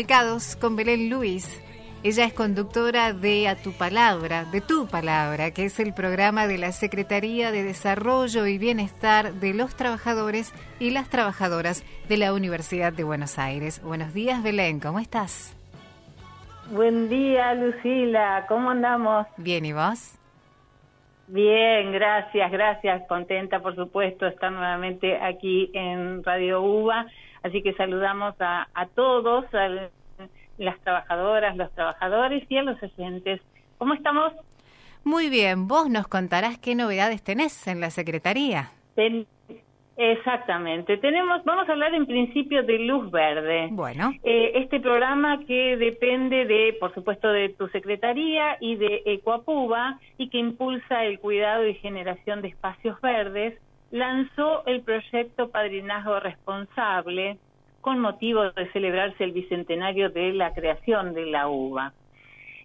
Comunicados con Belén Luis. Ella es conductora de A Tu Palabra, de Tu Palabra, que es el programa de la Secretaría de Desarrollo y Bienestar de los Trabajadores y las Trabajadoras de la Universidad de Buenos Aires. Buenos días, Belén, ¿cómo estás? Buen día, Lucila, ¿cómo andamos? Bien, ¿y vos? Bien, gracias, gracias. Contenta, por supuesto, estar nuevamente aquí en Radio UBA Así que saludamos a, todos, a las trabajadoras, los trabajadores y a los oyentes. ¿Cómo estamos? Muy bien, vos nos contarás qué novedades tenés en la Secretaría. exactamente, tenemos, vamos a hablar en principio de Luz Verde. Bueno. Eh, este programa que depende de, por supuesto, de tu Secretaría y de Ecuapuba y que impulsa el cuidado y generación de espacios verdes lanzó el proyecto Padrinazgo Responsable con motivo de celebrarse el bicentenario de la creación de la UBA.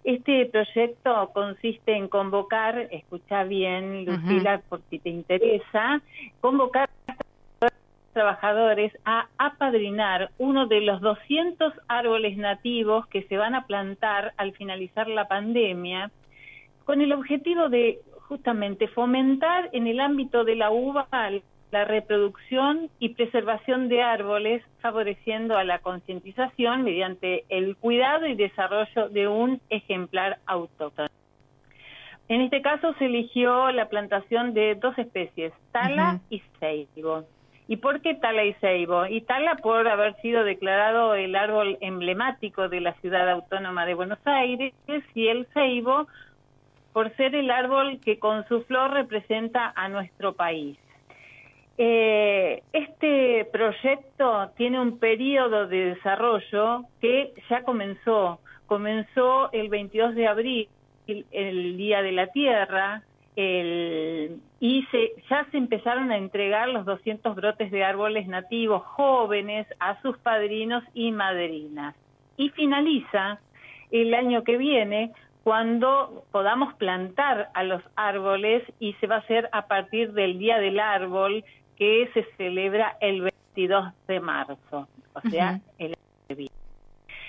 Este proyecto consiste en convocar, escucha bien Lucila por si te interesa, convocar a trabajadores a apadrinar uno de los 200 árboles nativos que se van a plantar al finalizar la pandemia con el objetivo de justamente fomentar en el ámbito de la uva la reproducción y preservación de árboles, favoreciendo a la concientización mediante el cuidado y desarrollo de un ejemplar autóctono. En este caso se eligió la plantación de dos especies, tala y ceibo. ¿Y por qué tala y ceibo? Y tala por haber sido declarado el árbol emblemático de la ciudad autónoma de Buenos Aires y el ceibo por ser el árbol que con su flor representa a nuestro país. Eh, este proyecto tiene un periodo de desarrollo que ya comenzó. Comenzó el 22 de abril, el, Día de la Tierra, y se, ya se empezaron a entregar los 200 brotes de árboles nativos jóvenes a sus padrinos y madrinas. Y finaliza el año que viene cuando podamos plantar a los árboles y se va a hacer a partir del Día del Árbol que se celebra el 22 de marzo, o sea, el el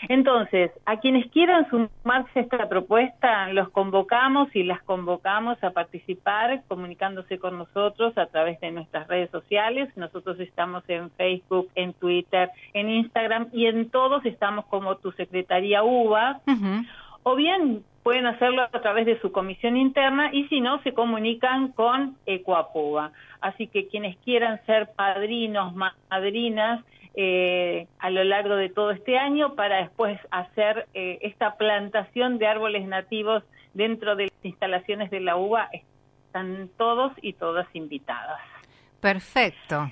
entonces, a quienes quieran sumarse a esta propuesta, los convocamos y las convocamos a participar comunicándose con nosotros a través de nuestras redes sociales. Nosotros estamos en Facebook, en Twitter, en Instagram y en todos estamos como tu Secretaría UBA. O bien pueden hacerlo a través de su comisión interna y si no, se comunican con Ecuapuba. Así que quienes quieran ser padrinos, madrinas, eh, a lo largo de todo este año para después hacer eh, esta plantación de árboles nativos dentro de las instalaciones de la UBA, están todos y todas invitadas. Perfecto.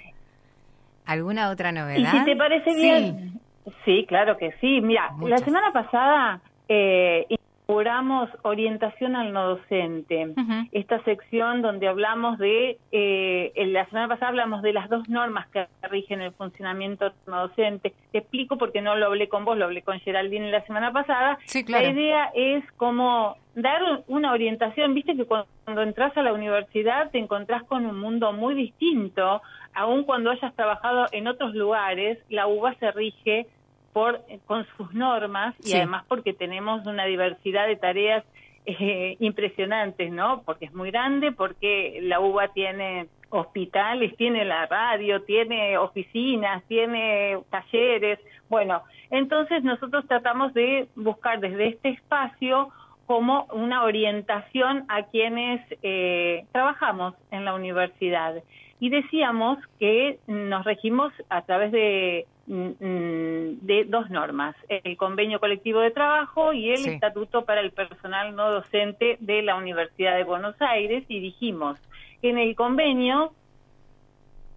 ¿Alguna otra novedad? Y si te parece bien. Sí, claro que sí. Mira, la semana pasada eh, inauguramos orientación al no docente, esta sección donde hablamos de, eh, la semana pasada hablamos de las dos normas que rigen el funcionamiento no docente. Te explico porque no lo hablé con vos, lo hablé con Geraldine la semana pasada. La idea es como dar una orientación, viste que cuando entras a la universidad te encontrás con un mundo muy distinto, aun cuando hayas trabajado en otros lugares, la UBA se rige por con sus normas y además porque tenemos una diversidad de tareas eh, impresionantes, ¿no? Porque es muy grande, porque la UBA tiene hospitales, tiene la radio, tiene oficinas, tiene talleres. Bueno, entonces nosotros tratamos de buscar desde este espacio como una orientación a quienes eh, trabajamos en la universidad. Y decíamos que nos regimos a través de de dos normas, el convenio colectivo de trabajo y el estatuto para el personal no docente de la Universidad de Buenos Aires y dijimos que en el convenio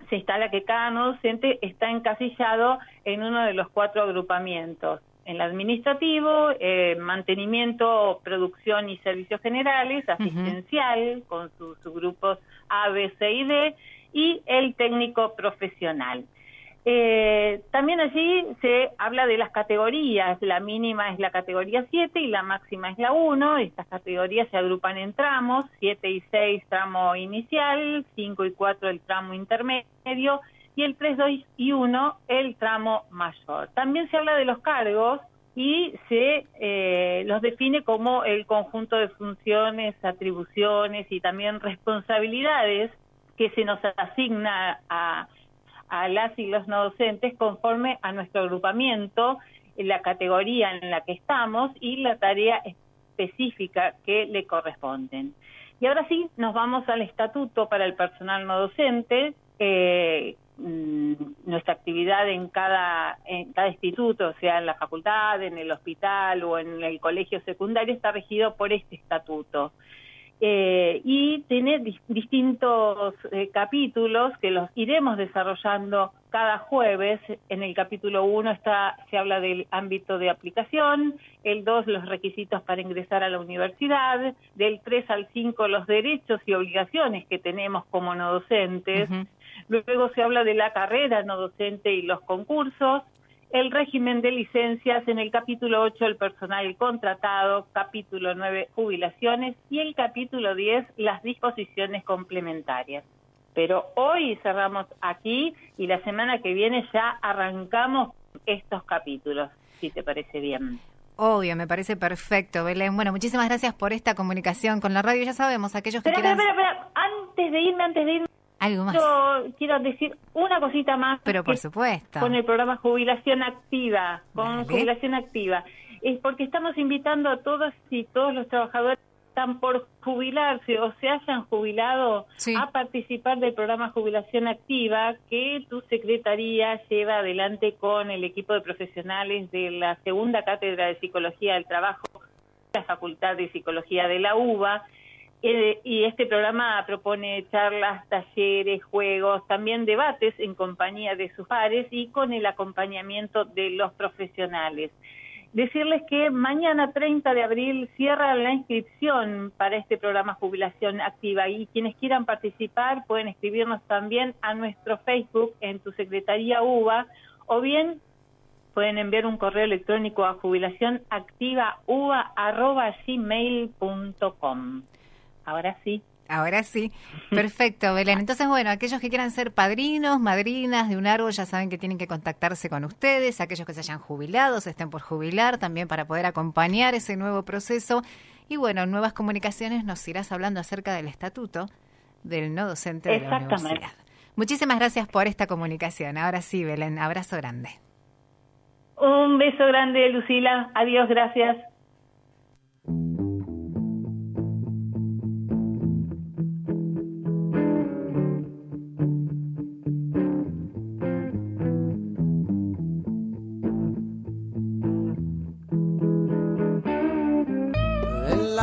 se instala que cada no docente está encasillado en uno de los cuatro agrupamientos, en el administrativo, eh, mantenimiento, producción y servicios generales, asistencial, con sus grupos A, B, C y D, y el técnico profesional. Eh, también allí se habla de las categorías, la mínima es la categoría 7 y la máxima es la 1, estas categorías se agrupan en tramos, 7 y 6 tramo inicial, 5 y 4 el tramo intermedio y el 3, 2 y 1 el tramo mayor. También se habla de los cargos, y se eh, los define como el conjunto de funciones, atribuciones y también responsabilidades que se nos asigna a, a las y los no docentes conforme a nuestro agrupamiento, la categoría en la que estamos y la tarea específica que le corresponden. Y ahora sí, nos vamos al estatuto para el personal no docente. Eh, nuestra actividad en cada, en cada instituto, sea en la facultad, en el hospital o en el colegio secundario, está regido por este estatuto. Eh, y tiene distintos eh, capítulos que los iremos desarrollando cada jueves. En el capítulo 1 está, se habla del ámbito de aplicación, el 2 los requisitos para ingresar a la universidad, del 3 al 5 los derechos y obligaciones que tenemos como no docentes. Luego se habla de la carrera no docente y los concursos, el régimen de licencias en el capítulo 8 el personal contratado, capítulo 9 jubilaciones y el capítulo 10 las disposiciones complementarias. Pero hoy cerramos aquí y la semana que viene ya arrancamos estos capítulos, si te parece bien. Obvio, me parece perfecto, Belén. Bueno, muchísimas gracias por esta comunicación con la radio. Ya sabemos, aquellos que quieran... antes de irme, antes de irme, algo más. Yo quiero decir una cosita más. Pero por supuesto. Con el programa Jubilación Activa, con Jubilación Activa. Es porque estamos invitando a todos y todos los trabajadores que están por jubilarse o se hayan jubilado a participar del programa Jubilación Activa que tu secretaría lleva adelante con el equipo de profesionales de la segunda cátedra de Psicología del Trabajo, la Facultad de Psicología de la UBA y este programa propone charlas, talleres, juegos, también debates en compañía de sus pares y con el acompañamiento de los profesionales. Decirles que mañana 30 de abril cierra la inscripción para este programa Jubilación Activa y quienes quieran participar pueden escribirnos también a nuestro Facebook en tu Secretaría UBA o bien pueden enviar un correo electrónico a jubilacionactivauba.gmail.com. Ahora sí. Ahora sí. Perfecto, Belén. Entonces, bueno, aquellos que quieran ser padrinos, madrinas de un árbol, ya saben que tienen que contactarse con ustedes. Aquellos que se hayan jubilado, se estén por jubilar, también para poder acompañar ese nuevo proceso. Y bueno, nuevas comunicaciones nos irás hablando acerca del estatuto del no docente de la universidad. Muchísimas gracias por esta comunicación. Ahora sí, Belén, abrazo grande. Un beso grande, Lucila. Adiós, gracias.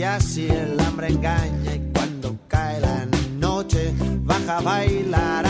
que así el hambre engaña y cuando cae la noche baja a bailar